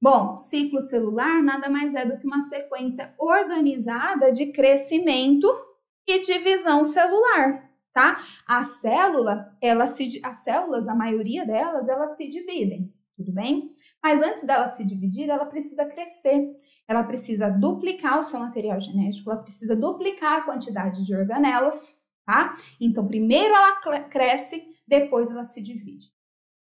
Bom, ciclo celular nada mais é do que uma sequência organizada de crescimento e divisão celular, tá? A célula, ela se, as células, a maioria delas, elas se dividem, tudo bem? Mas antes dela se dividir, ela precisa crescer. Ela precisa duplicar o seu material genético, ela precisa duplicar a quantidade de organelas, tá? Então, primeiro ela cresce, depois ela se divide.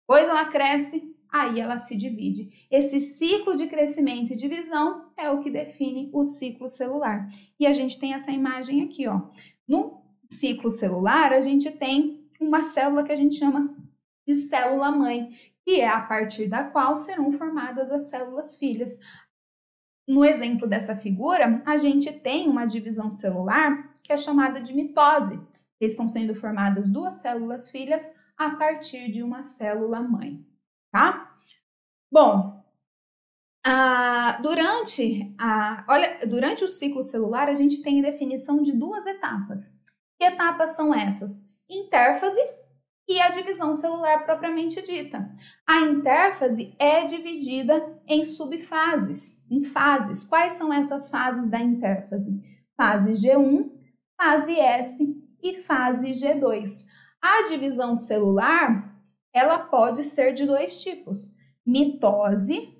Depois ela cresce, aí ela se divide. Esse ciclo de crescimento e divisão é o que define o ciclo celular. E a gente tem essa imagem aqui, ó. No ciclo celular, a gente tem uma célula que a gente chama de célula mãe, que é a partir da qual serão formadas as células filhas. No exemplo dessa figura, a gente tem uma divisão celular que é chamada de mitose. Estão sendo formadas duas células filhas a partir de uma célula mãe tá? Bom, durante, a, olha, durante o ciclo celular, a gente tem definição de duas etapas. Que etapas são essas? Intérfase e a divisão celular propriamente dita. A intérfase é dividida em subfases, em fases. Quais são essas fases da intérfase? Fase G1, fase S e fase G2. A divisão celular ela pode ser de dois tipos: mitose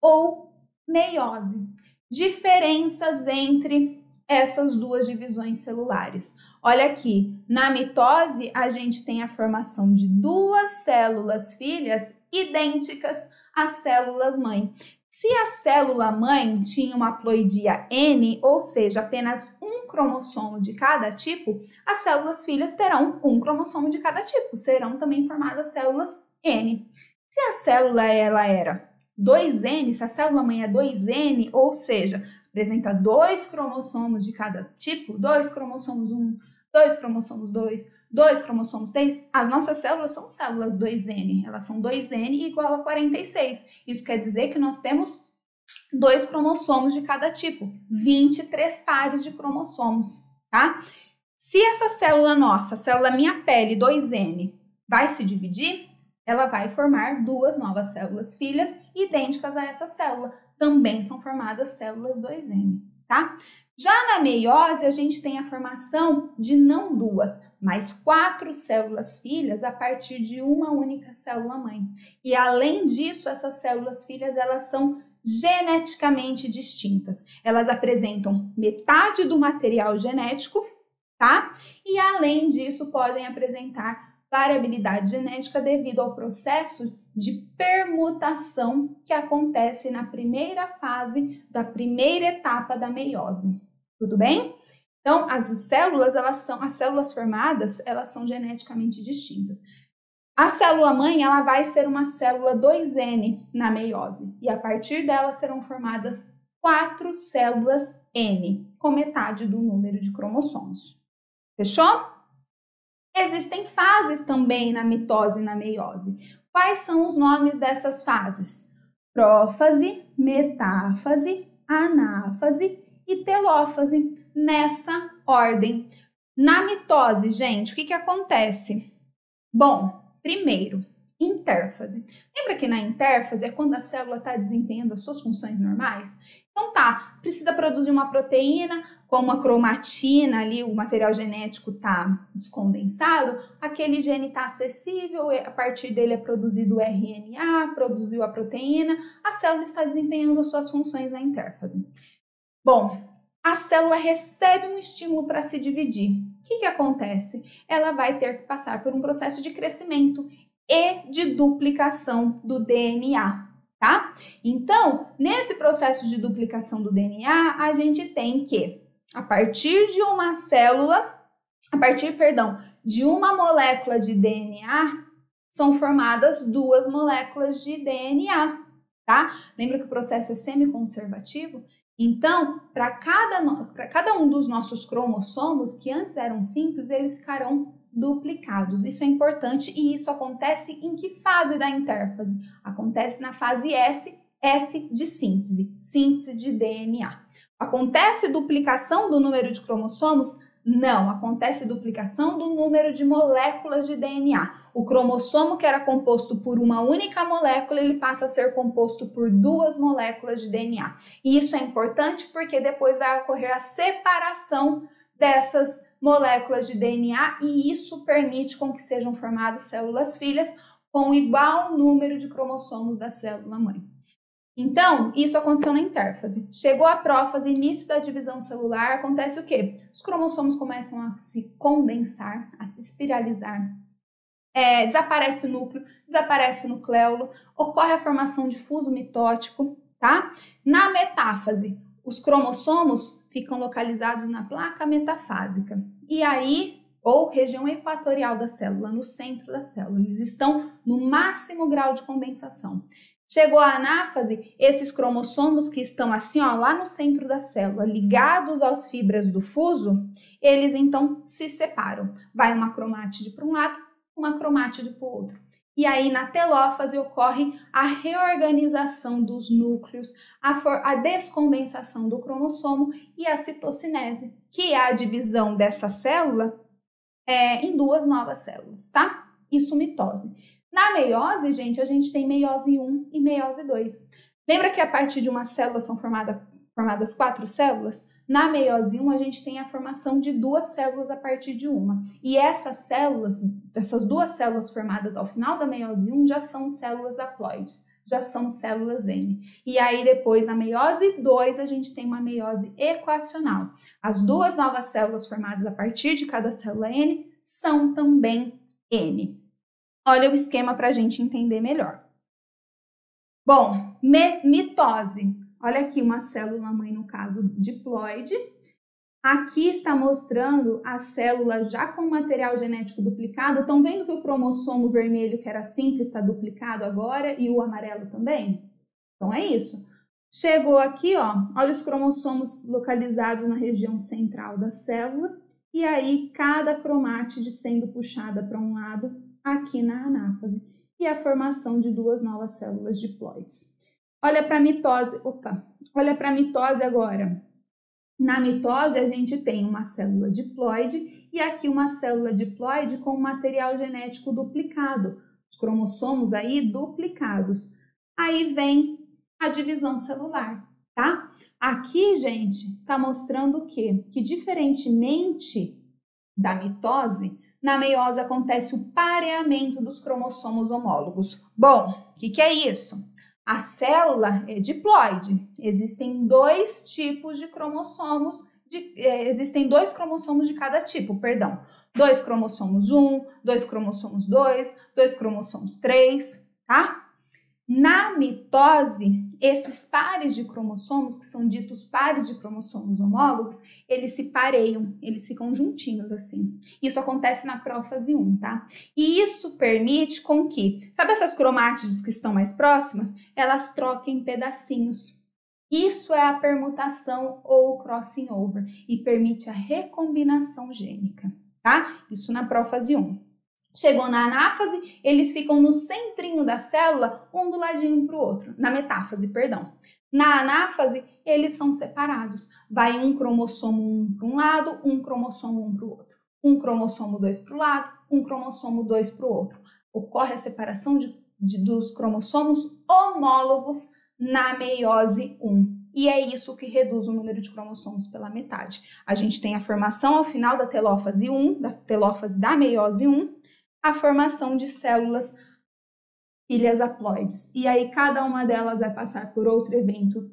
ou meiose. Diferenças entre essas duas divisões celulares. Olha aqui, na mitose a gente tem a formação de duas células filhas idênticas às células mãe. Se a célula mãe tinha uma ploidia N, ou seja, apenas um cromossomo de cada tipo, as células filhas terão um cromossomo de cada tipo, serão também formadas células N. Se a célula ela era 2N, se a célula mãe é 2N, ou seja, apresenta dois cromossomos de cada tipo, dois cromossomos 1, dois cromossomos 2, dois cromossomos 3, as nossas células são células 2N, elas são 2N igual a 46. Isso quer dizer que nós temos dois cromossomos de cada tipo, 23 pares de cromossomos, tá? Se essa célula nossa, célula minha pele 2N, vai se dividir, ela vai formar duas novas células filhas idênticas a essa célula. Também são formadas células 2N, tá? Já na meiose, a gente tem a formação de não duas, mas quatro células filhas a partir de uma única célula mãe. E além disso, essas células filhas, elas são geneticamente distintas. Elas apresentam metade do material genético, tá? E além disso, podem apresentar variabilidade genética devido ao processo de permutação que acontece na primeira fase da primeira etapa da meiose. Tudo bem? Então, as células, elas são, as células formadas, elas são geneticamente distintas. A célula mãe, ela vai ser uma célula 2N na meiose, e a partir dela serão formadas quatro células N, com metade do número de cromossomos. Fechou? Existem fases também na mitose e na meiose. Quais são os nomes dessas fases? Prófase, metáfase, anáfase e telófase nessa ordem. Na mitose, gente, o que, que acontece? Bom, primeiro, intérfase. Lembra que na intérfase é quando a célula está desempenhando as suas funções normais? Então tá, precisa produzir uma proteína, como a cromatina ali, o material genético está descondensado, aquele gene está acessível, a partir dele é produzido o RNA, produziu a proteína, a célula está desempenhando as suas funções na intérfase. Bom, a célula recebe um estímulo para se dividir. O que, que acontece? Ela vai ter que passar por um processo de crescimento e de duplicação do DNA, tá? Então, nesse processo de duplicação do DNA, a gente tem que, a partir de uma célula, a partir, perdão, de uma molécula de DNA, são formadas duas moléculas de DNA, tá? Lembra que o processo é semiconservativo? Então, para cada, cada um dos nossos cromossomos, que antes eram simples, eles ficarão duplicados. Isso é importante e isso acontece em que fase da intérfase? Acontece na fase S, S de síntese, síntese de DNA. Acontece duplicação do número de cromossomos Não, acontece duplicação do número de moléculas de DNA. O cromossomo que era composto por uma única molécula, ele passa a ser composto por duas moléculas de DNA. E isso é importante porque depois vai ocorrer a separação dessas moléculas de DNA e isso permite com que sejam formadas células filhas com igual número de cromossomos da célula mãe. Então, isso aconteceu na intérfase. Chegou a prófase, início da divisão celular, acontece o quê? Os cromossomos começam a se condensar, a se espiralizar. É, desaparece o núcleo, desaparece o nucleolo, ocorre a formação de fuso mitótico, tá? Na metáfase, os cromossomos ficam localizados na placa metafásica. E aí, ou região equatorial da célula, no centro da célula, eles estão no máximo grau de condensação. Chegou a anáfase, esses cromossomos que estão assim, ó, lá no centro da célula, ligados às fibras do fuso, eles então se separam. Vai uma cromátide para um lado, uma cromátide para o outro. E aí, na telófase, ocorre a reorganização dos núcleos, a, a, descondensação do cromossomo e a citocinese, que é a divisão dessa célula é, em duas novas células, tá? Isso mitose. Na meiose, gente, a gente tem meiose 1 e meiose 2. Lembra que a partir de uma célula são formada, formadas quatro células? Na meiose 1, a gente tem a formação de duas células a partir de uma. E essas células, essas duas células formadas ao final da meiose 1 já são células haploides, já são células N. E aí, depois, na meiose 2, a gente tem uma meiose equacional. As duas novas células formadas a partir de cada célula N são também N. Olha o esquema para a gente entender melhor. Bom, mitose. Olha aqui uma célula mãe, no caso diploide. Aqui está mostrando a célula já com material genético duplicado. Estão vendo que o cromossomo vermelho, que era simples, está duplicado agora e o amarelo também? Então é isso. Chegou aqui, ó, olha os cromossomos localizados na região central da célula. E aí, cada cromátide sendo puxada para um lado aqui na anáfase e a formação de duas novas células diploides. Olha para a mitose, opa, olha para a mitose agora. Na mitose, a gente tem uma célula diploide e aqui uma célula diploide com material genético duplicado, os cromossomos aí duplicados. Aí vem a divisão celular, tá? Aqui, gente, tá mostrando o quê? Que diferentemente da mitose, na meiose acontece o pareamento dos cromossomos homólogos. Bom, o que, que é isso? A célula é diploide. Existem dois tipos de cromossomos, de, é, existem dois cromossomos de cada tipo, perdão. Dois cromossomos 1, dois cromossomos 2, dois cromossomos 3, tá? Na mitose, esses pares de cromossomos, que são ditos pares de cromossomos homólogos, eles se pareiam, eles ficam juntinhos assim. Isso acontece na prófase 1, tá? E isso permite com que, sabe essas cromátides que estão mais próximas? Elas troquem pedacinhos. Isso é a permutação ou crossing over e permite a recombinação gênica, tá? Isso na prófase 1. Chegou na anáfase, eles ficam no centrinho da célula, um do ladinho para o outro, na metáfase, perdão. Na anáfase, eles são separados. Vai um cromossomo 1 para um lado, um cromossomo 1 para o outro. Um cromossomo 2 para o lado, um cromossomo 2 para o outro. Ocorre a separação de, de, dos cromossomos homólogos na meiose 1. E é isso que reduz o número de cromossomos pela metade. A gente tem a formação ao final da telófase 1, da telófase da meiose 1, a formação de células filhas haploides. E aí cada uma delas vai passar por outro evento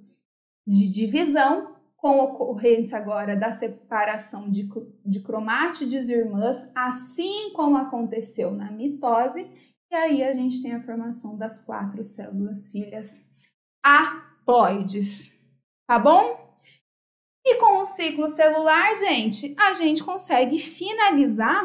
de divisão, com ocorrência agora da separação de, de cromátides irmãs, assim como aconteceu na mitose, e aí a gente tem a formação das quatro células filhas haploides. Tá bom? E com o ciclo celular, gente, a gente consegue finalizar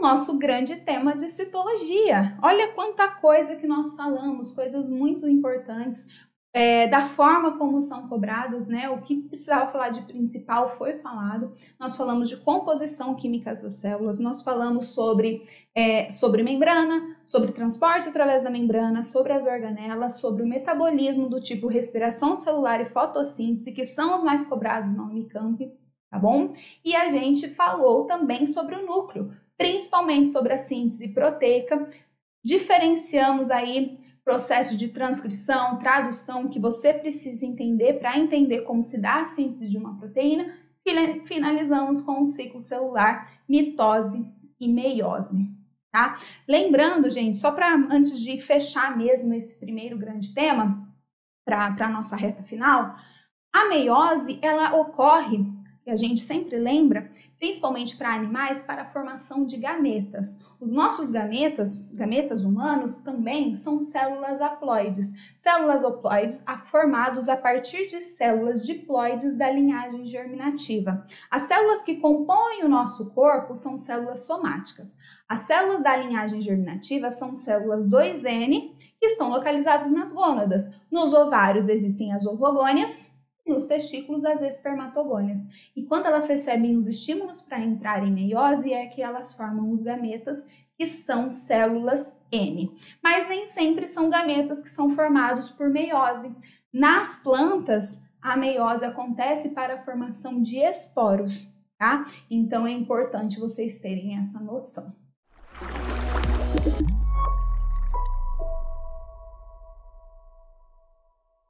nosso grande tema de citologia. Olha quanta coisa que nós falamos, coisas muito importantes, é, da forma como são cobradas, né? O que precisava falar de principal foi falado. Nós falamos de composição química das células, nós falamos sobre, é, sobre membrana, sobre transporte através da membrana, sobre as organelas, sobre o metabolismo do tipo respiração celular e fotossíntese, que são os mais cobrados na Unicamp. tá bom? E a gente falou também sobre o núcleo, principalmente sobre a síntese proteica. Diferenciamos aí processo de transcrição, tradução que você precisa entender para entender como se dá a síntese de uma proteína. Finalizamos com o ciclo celular, mitose e meiose. Tá? Lembrando, gente, só para antes de fechar mesmo esse primeiro grande tema, para a nossa reta final, a meiose ela ocorre que a gente sempre lembra, principalmente para animais, para a formação de gametas. Os nossos gametas, gametas humanos, também são células haploides. Células haploides formados a partir de células diploides da linhagem germinativa. As células que compõem o nosso corpo são células somáticas. As células da linhagem germinativa são células 2N que estão localizadas nas gônadas. Nos ovários existem as ovogônias, nos testículos as espermatogônias. E quando elas recebem os estímulos para entrar em meiose, é que elas formam os gametas, que são células N. Mas nem sempre são gametas que são formados por meiose. Nas plantas, a meiose acontece para a formação de esporos, tá? Então é importante vocês terem essa noção.